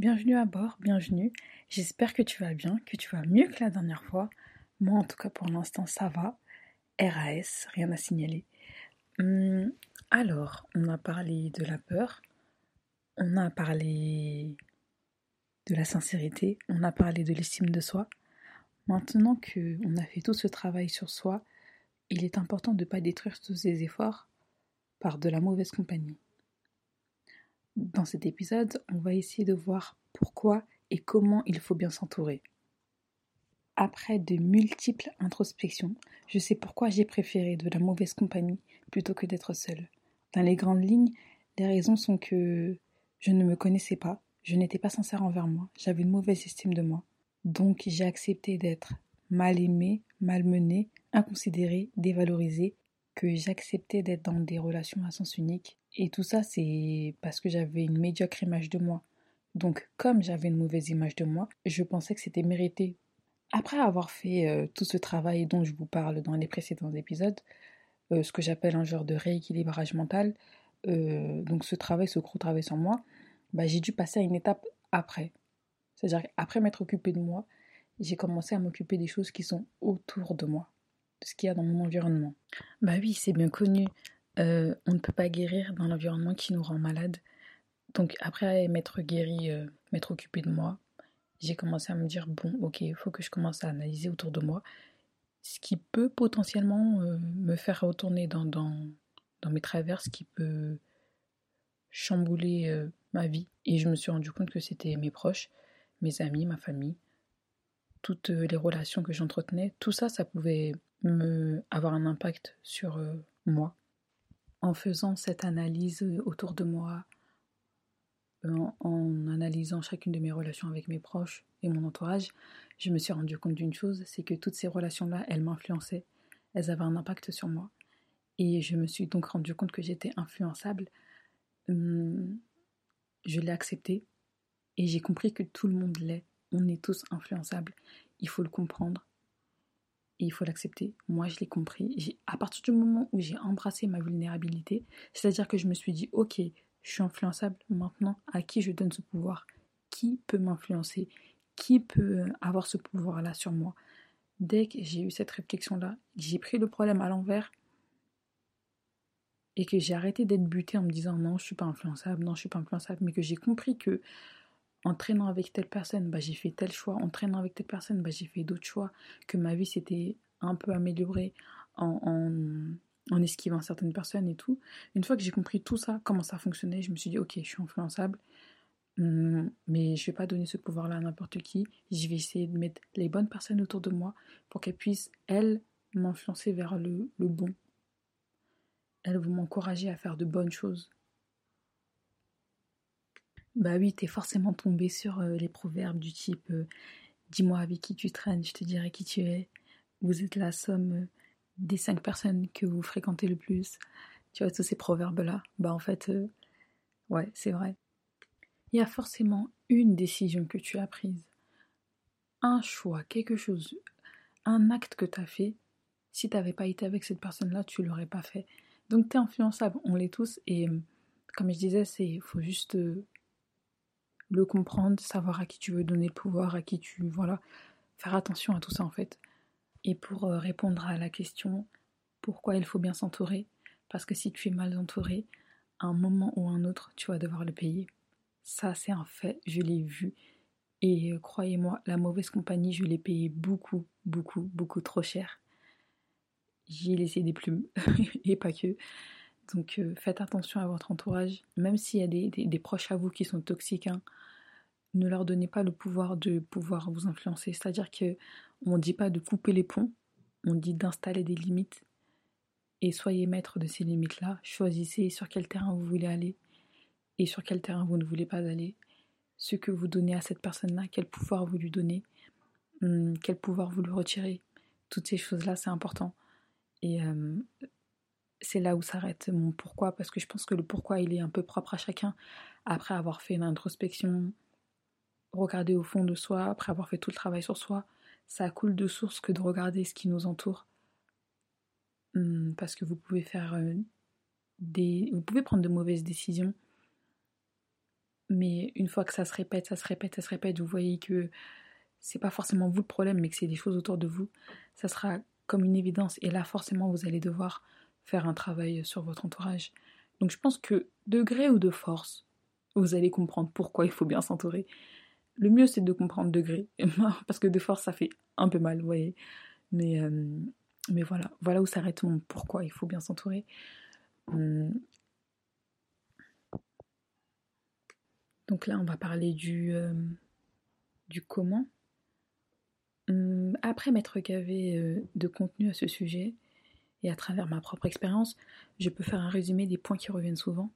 Bienvenue à bord, bienvenue. J'espère que tu vas bien, que tu vas mieux que la dernière fois. Moi, en tout cas, pour l'instant, ça va. RAS, rien à signaler. Hum, alors, on a parlé de la peur, on a parlé de la sincérité, on a parlé de l'estime de soi. Maintenant que on a fait tout ce travail sur soi, il est important de ne pas détruire tous ces efforts par de la mauvaise compagnie. Dans cet épisode, on va essayer de voir pourquoi et comment il faut bien s'entourer. Après de multiples introspections, je sais pourquoi j'ai préféré de la mauvaise compagnie plutôt que d'être seule. Dans les grandes lignes, les raisons sont que je ne me connaissais pas, je n'étais pas sincère envers moi, j'avais une mauvaise estime de moi. Donc j'ai accepté d'être mal aimée, malmenée, inconsidérée, dévalorisée, que j'acceptais d'être dans des relations à sens unique et tout ça, c'est parce que j'avais une médiocre image de moi. Donc, comme j'avais une mauvaise image de moi, je pensais que c'était mérité. Après avoir fait euh, tout ce travail dont je vous parle dans les précédents épisodes, euh, ce que j'appelle un genre de rééquilibrage mental, euh, donc ce travail, ce gros travail sur moi, bah, j'ai dû passer à une étape après. C'est-à-dire qu'après m'être occupé de moi, j'ai commencé à m'occuper des choses qui sont autour de moi, de ce qu'il y a dans mon environnement. Bah oui, c'est bien connu. Euh, on ne peut pas guérir dans l'environnement qui nous rend malade. Donc après m'être guéri, euh, m'être occupé de moi, j'ai commencé à me dire bon ok, il faut que je commence à analyser autour de moi ce qui peut potentiellement euh, me faire retourner dans, dans, mes traverses, qui peut chambouler ma vie. Et je me suis rendu compte que c'était mes proches, mes amis, ma famille, toutes les relations que j'entretenais, tout ça, ça pouvait me avoir un impact sur moi en faisant cette analyse autour de moi, en, analysant chacune de mes relations avec mes proches et mon entourage, je me suis rendu compte d'une chose, c'est que toutes ces relations-là, elles m'influençaient, elles avaient un impact sur moi. Et je me suis donc rendu compte que j'étais influençable. Hum, je l'ai accepté et j'ai compris que tout le monde l'est. On est tous influençables. Il faut le comprendre il faut l'accepter. Moi, je l'ai compris. À partir du moment où j'ai embrassé ma vulnérabilité, c'est-à-dire que je me suis dit, ok, je suis influençable, maintenant, à qui je donne ce pouvoir? Qui peut m'influencer? Qui peut avoir ce pouvoir-là sur moi? Dès que j'ai eu cette réflexion-là, j'ai pris le problème à l'envers et que j'ai arrêté d'être buté en me disant non, je suis pas influençable, non, je suis pas influençable, mais que j'ai compris que en traînant avec telle personne, bah, j'ai fait tel choix. En traînant avec telle personne, bah, j'ai fait d'autres choix. Que ma vie s'était un peu améliorée en, en, esquivant certaines personnes et tout. Une fois que j'ai compris tout ça, comment ça fonctionnait, je me suis dit, ok, je suis influençable. Hum, mais je vais pas donner ce pouvoir-là à n'importe qui. Je vais essayer de mettre les bonnes personnes autour de moi pour qu'elles puissent, elles, m'influencer vers le, le bon. Elles vont m'encourager à faire de bonnes choses. Bah oui, t'es forcément tombé sur euh, les proverbes du type euh, Dis-moi avec qui tu traînes, je te dirai qui tu es. Vous êtes la somme euh, des cinq personnes que vous fréquentez le plus. Tu vois, tous ces proverbes-là. Bah en fait, ouais, c'est vrai. Il y a forcément une décision que tu as prise. Un choix, quelque chose, un acte que tu as fait. Si tu n'avais pas été avec cette personne-là, tu l'aurais pas fait. Donc tu es influençable, on l'est tous. Et comme je disais, c'est faut juste le comprendre, savoir à qui tu veux donner le pouvoir, à qui tu. Voilà. Faire attention à tout ça en fait. Et pour euh, répondre à la question pourquoi il faut bien s'entourer, parce que si tu es mal entouré, à un moment ou un autre, tu vas devoir le payer. Ça, c'est un fait, je l'ai vu. Et euh, croyez-moi, la mauvaise compagnie, je l'ai payé beaucoup, beaucoup, beaucoup trop cher. J'y ai laissé des plumes, et pas que. Donc euh, faites attention à votre entourage, même s'il y a des, proches à vous qui sont toxiques, hein, ne leur donnez pas le pouvoir de pouvoir vous influencer. C'est-à-dire que on ne dit pas de couper les ponts, on dit d'installer des limites. Et soyez maître de ces limites-là. Choisissez sur quel terrain vous voulez aller et sur quel terrain vous ne voulez pas aller. ce que vous donnez à cette personne-là, quel pouvoir vous lui donnez, hum, quel pouvoir vous lui retirez. Toutes ces choses-là, c'est important. Et euh, c'est là où s'arrête mon pourquoi, parce que je pense que le pourquoi, il est un peu propre à chacun. Après avoir fait une introspection, regarder au fond de soi, après avoir fait tout le travail sur soi, ça coule de source que de regarder ce qui nous entoure. Hum, parce que vous pouvez faire euh, des. Vous pouvez prendre de mauvaises décisions. Mais une fois que ça se répète, ça se répète, ça se répète, vous voyez que c'est pas forcément vous le problème, mais que c'est des choses autour de vous, ça sera comme une évidence. Et là, forcément, vous allez devoir faire un travail sur votre entourage. Donc je pense que degré ou de force, vous allez comprendre pourquoi il faut bien s'entourer. Le mieux c'est de comprendre degré, parce que de force ça fait un peu mal, vous voyez. Mais, euh, mais voilà, voilà où s'arrête mon pourquoi il faut bien s'entourer. Hum. Donc là on va parler du, euh, du comment. Hum, après m'être gavé euh, de contenu à ce sujet, et à travers ma propre expérience, je peux faire un résumé des points qui reviennent souvent.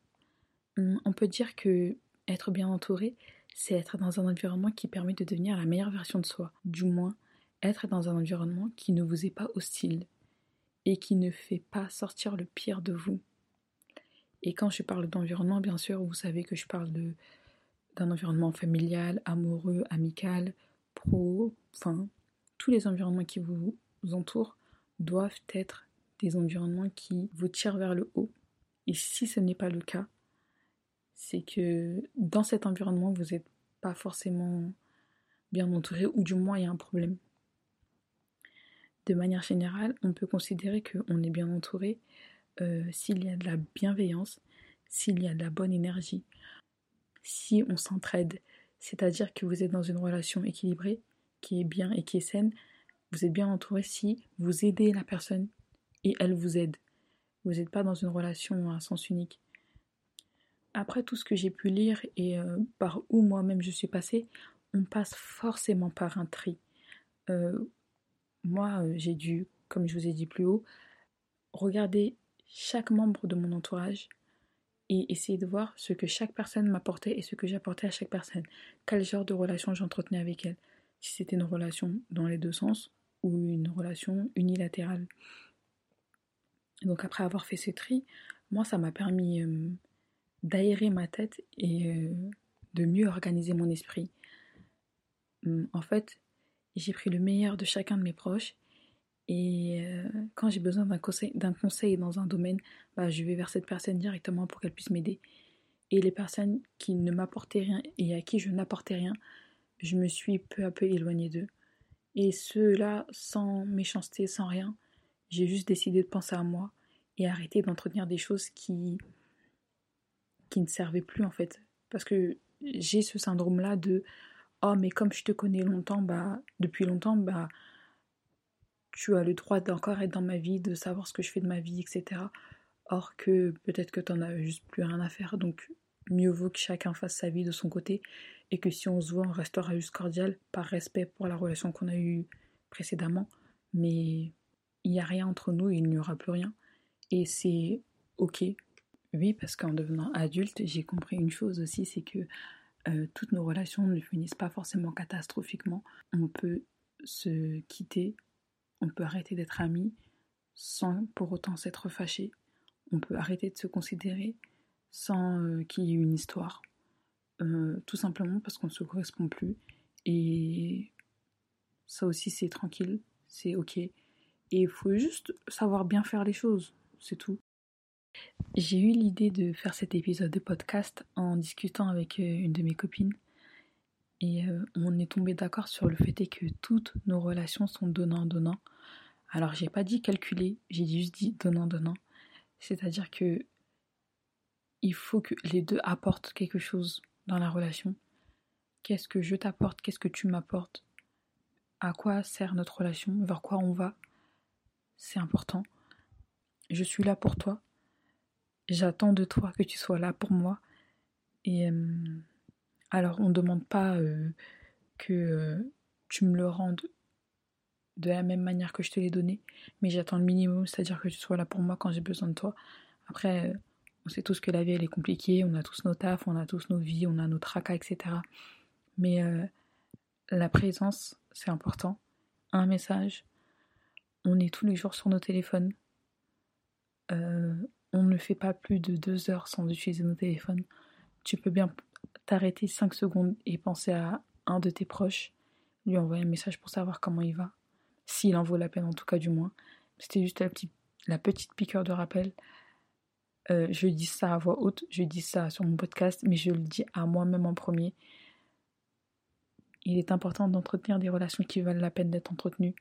Hum, on peut dire que être bien entouré, c'est être dans un environnement qui permet de devenir la meilleure version de soi. Du moins, être dans un environnement qui ne vous est pas hostile et qui ne fait pas sortir le pire de vous. Et quand je parle d'environnement, bien sûr, vous savez que je parle de d'un environnement familial, amoureux, amical, pro, enfin, tous les environnements qui vous entourent doivent être environnements qui vous tirent vers le haut. Et si ce n'est pas le cas, c'est que dans cet environnement, vous n'êtes pas forcément bien entouré, ou du moins il y a un problème. De manière générale, on peut considérer qu'on est bien entouré euh, s'il y a de la bienveillance, s'il y a de la bonne énergie, si on s'entraide, c'est-à-dire que vous êtes dans une relation équilibrée, qui est bien et qui est saine, vous êtes bien entouré si vous aidez la personne et elle vous aide. Vous n'êtes pas dans une relation à sens unique. Après tout ce que j'ai pu lire et euh, par où moi-même je suis passée, on passe forcément par un tri. Euh, moi, euh, j'ai dû, comme je vous ai dit plus haut, regarder chaque membre de mon entourage et essayer de voir ce que chaque personne m'apportait et ce que j'apportais à chaque personne. Quel genre de relation j'entretenais avec elle. Si c'était une relation dans les deux sens ou une relation unilatérale. Donc après avoir fait ce tri, moi ça m'a permis d'aérer ma tête et de mieux organiser mon esprit. En fait, j'ai pris le meilleur de chacun de mes proches et quand j'ai besoin d'un conseil, conseil, dans un domaine, bah, je vais vers cette personne directement pour qu'elle puisse m'aider. Et les personnes qui ne m'apportaient rien et à qui je n'apportais rien, je me suis peu à peu éloignée d'eux. Et ceux-là, sans méchanceté, sans rien, j'ai juste décidé de penser à moi et arrêter d'entretenir des choses qui qui ne servaient plus en fait. Parce que j'ai ce syndrome là de oh mais comme je te connais longtemps bah depuis longtemps bah tu as le droit d'encore être dans ma vie de savoir ce que je fais de ma vie etc or que peut-être que tu n'en as juste plus rien à faire. Donc mieux vaut que chacun fasse sa vie de son côté et que si on se voit on restera juste cordial par respect pour la relation qu'on a eue précédemment. Mais il n'y a rien entre nous, il n'y aura plus rien. Et c'est ok. Oui, parce qu'en devenant adulte, j'ai compris une chose aussi, c'est que euh, toutes nos relations ne finissent pas forcément catastrophiquement. On peut se quitter, on peut arrêter d'être amis sans pour autant s'être fâché. On peut arrêter de se considérer sans euh, qu'il y ait une histoire. Euh, tout simplement parce qu'on ne se correspond plus. Et ça aussi c'est tranquille, c'est ok. Et il faut juste savoir bien faire les choses, c'est tout. J'ai eu l'idée de faire cet épisode de podcast en discutant avec euh, une de mes copines. Et euh, on est tombé d'accord sur le fait que toutes nos relations sont donnant-donnant. Alors j'ai pas dit calculer, j'ai juste dit donnant-donnant. C'est-à-dire que il faut que les deux apportent quelque chose dans la relation. Qu'est-ce que je t'apporte, qu'est-ce que tu m'apportes? À quoi sert notre relation? Vers quoi on va? C'est important. Je suis là pour toi. J'attends de toi que tu sois là pour moi. Et euh, alors, on ne demande pas euh, que euh, tu me le rendes de la même manière que je te l'ai donné, mais j'attends le minimum, c'est-à-dire que tu sois là pour moi quand j'ai besoin de toi. Après, on sait tous que la vie elle est compliquée, on a tous nos tafs, on a tous nos vies, on a nos tracas, etc. Mais la présence, c'est important. Un message. On est tous les jours sur nos téléphones. Euh, on ne fait pas plus de deux heures sans utiliser nos téléphones. Tu peux bien t'arrêter cinq secondes et penser à un de tes proches, lui envoyer un message pour savoir comment il va. S'il en vaut la peine, en tout cas, du moins. C'était juste la petite, piqûre de rappel. Euh, je dis ça à voix haute, je dis ça sur mon podcast, mais je le dis à moi-même en premier. Il est important d'entretenir des relations qui valent la peine d'être entretenues.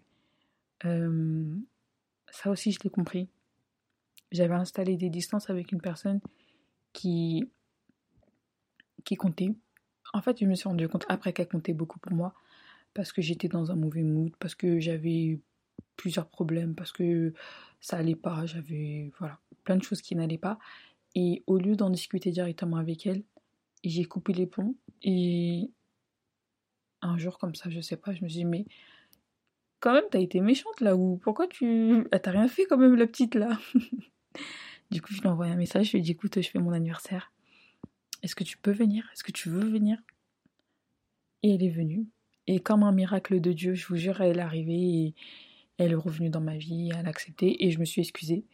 Euh, ça aussi, je l'ai compris. J'avais installé des distances avec une personne qui, qui comptait. En fait, je me suis rendu compte après qu'elle comptait beaucoup pour moi parce que j'étais dans un mauvais mood, parce que j'avais plusieurs problèmes, parce que ça allait pas, j'avais voilà, plein de choses qui n'allaient pas. Et au lieu d'en discuter directement avec elle, j'ai coupé les ponts et un jour comme ça, je sais pas, je me suis dit mais quand même t'as été méchante là ou pourquoi tu ah, t'as rien fait quand même la petite là Du coup, je lui ai envoyé un message, je lui dit écoute, je fais mon anniversaire. Est-ce que tu peux venir? Est-ce que tu veux venir? Et elle est venue. Et comme un miracle de Dieu, je vous jure, elle est arrivée et elle est revenue dans ma vie, elle a accepté et je me suis excusée.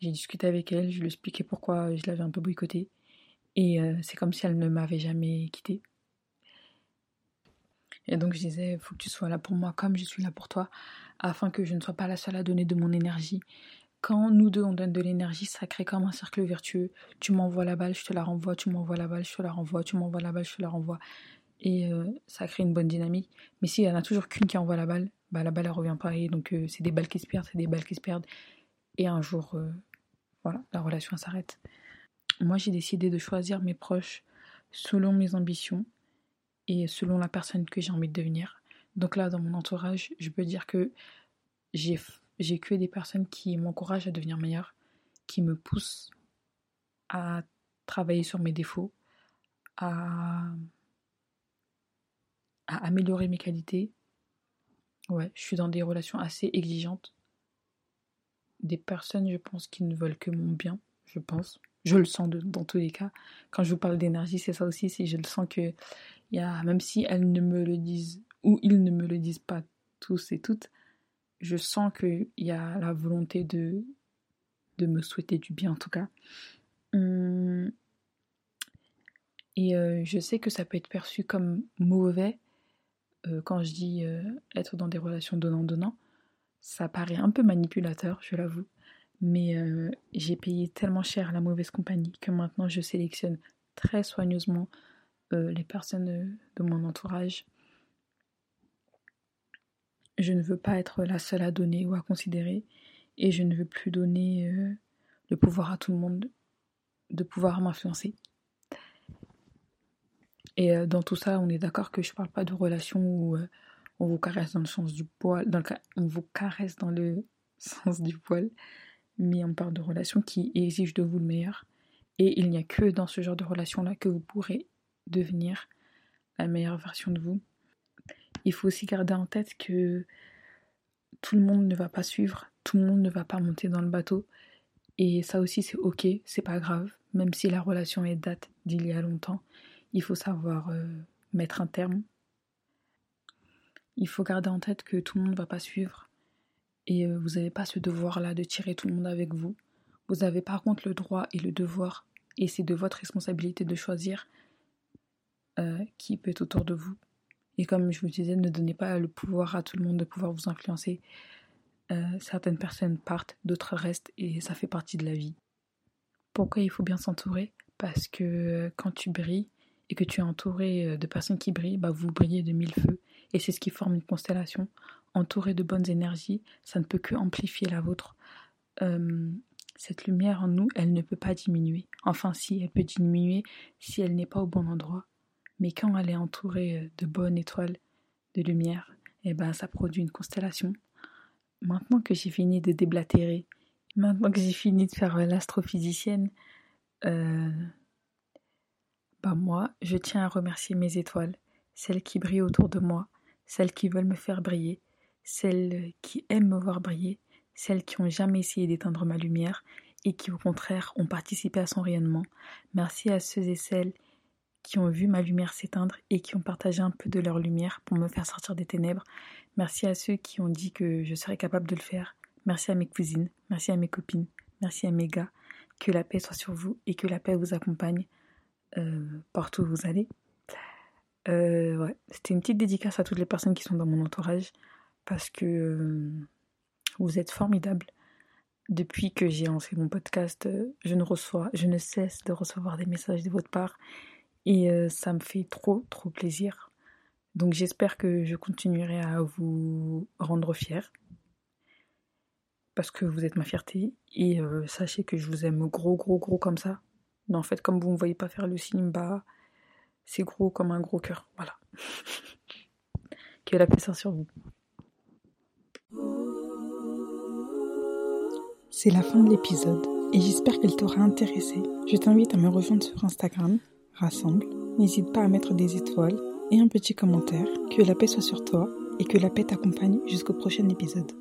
J'ai discuté avec elle, je lui ai expliqué pourquoi je l'avais un peu boycottée. Et euh, c'est comme si elle ne m'avait jamais quittée. Et donc je disais, il faut que tu sois là pour moi comme je suis là pour toi, afin que je ne sois pas la seule à donner de mon énergie. Quand nous deux on donne de l'énergie, ça crée comme un cercle vertueux. Tu m'envoies la balle, je te la renvoie, tu m'envoies la balle, je te la renvoie, tu m'envoies la balle, je te la renvoie. Et euh, ça crée une bonne dynamique. Mais s'il y en a toujours qu'une qui envoie la balle, bah la balle elle revient pas. Et donc euh, c'est des balles qui se perdent, c'est des balles qui se perdent. Et un jour, euh, voilà, la relation s'arrête. Moi j'ai décidé de choisir mes proches selon mes ambitions et selon la personne que j'ai envie de devenir. Donc là, dans mon entourage, je peux dire que j'ai j'ai que des personnes qui m'encouragent à devenir meilleure, qui me poussent à travailler sur mes défauts, à, à améliorer mes qualités. Ouais, je suis dans des relations assez exigeantes. Des personnes, je pense, qui ne veulent que mon bien, je pense. Je le sens dans tous les cas. Quand je vous parle d'énergie, c'est ça aussi, c'est je le sens que même si elles ne me le disent ou ils ne me le disent pas tous et toutes, je sens qu'il y a la volonté de, de me souhaiter du bien en tout cas. Hum, et euh, je sais que ça peut être perçu comme mauvais euh, quand je dis euh, être dans des relations donnant-donnant. Ça paraît un peu manipulateur, je l'avoue. Mais j'ai payé tellement cher la mauvaise compagnie que maintenant je sélectionne très soigneusement les personnes de mon entourage je ne veux pas être la seule à donner ou à considérer, et je ne veux plus donner euh, le pouvoir à tout le monde de pouvoir m'influencer. Et euh, dans tout ça, on est d'accord que je parle pas de relation où euh, on vous caresse dans le sens du poil, dans on vous caresse dans le sens du poil, mais on parle de relations qui exigent de vous le meilleur. Et il n'y a que dans ce genre de relation-là que vous pourrez devenir la meilleure version de vous il faut aussi garder en tête que tout le monde ne va pas suivre, tout le monde ne va pas monter dans le bateau. Et ça aussi, c'est ok, c'est pas grave, même si la relation est date d'il y a longtemps. Il faut savoir euh, mettre un terme. Il faut garder en tête que tout le monde ne va pas suivre. Et euh, vous n'avez pas ce devoir-là de tirer tout le monde avec vous. Vous avez par contre le droit et le devoir, et c'est de votre responsabilité de choisir euh, qui peut être autour de vous. Et comme je vous disais, ne donnez pas le pouvoir à tout le monde de pouvoir vous influencer. Euh, certaines personnes partent, d'autres restent, et ça fait partie de la vie. Pourquoi il faut bien s'entourer? Parce que quand tu brilles et que tu es entouré euh, de personnes qui brillent, bah vous brillez de mille feux. Et c'est ce qui forme une constellation. Entouré de bonnes énergies, ça ne peut que amplifier la vôtre. Euh, cette lumière en nous, elle ne peut pas diminuer. Enfin, si, elle peut diminuer si elle n'est pas au bon endroit mais quand elle est entourée euh, de bonnes étoiles, de lumière, eh ben ça produit une constellation. Maintenant que j'ai fini de déblatérer, maintenant que j'ai fini de faire euh, l'astrophysicienne, euh, bah moi, je tiens à remercier mes étoiles, celles qui brillent autour de moi, celles qui veulent me faire briller, celles qui aiment me voir briller, celles qui n'ont jamais essayé d'éteindre ma lumière et qui au contraire ont participé à son rayonnement. Merci à ceux et celles qui ont vu ma lumière s'éteindre et qui ont partagé un peu de leur lumière pour me faire sortir des ténèbres. Merci à ceux qui ont dit que je serais capable de le faire. Merci à mes cousines, merci à mes copines, merci à mes gars. Que la paix soit sur vous et que la paix vous accompagne euh, partout où vous allez. Euh, ouais, c'était une petite dédicace à toutes les personnes qui sont dans mon entourage parce que euh, vous êtes formidables. Depuis que j'ai lancé mon podcast, je ne reçois, je ne cesse de recevoir des messages de votre part et ça me fait trop, trop plaisir. Donc j'espère que je continuerai à vous rendre fier parce que vous êtes ma fierté et sachez que je vous aime gros, gros, gros comme ça. Mais en fait, comme vous ne me voyez pas faire le signe, c'est gros comme un gros cœur. Voilà. que la paix soit sur vous. C'est la fin de l'épisode et j'espère qu'elle t'aura intéressé. Je t'invite à me rejoindre sur Instagram, rassemble. N'hésite pas à mettre des étoiles et un petit commentaire. Que la paix soit sur toi et que la paix t'accompagne jusqu'au prochain épisode.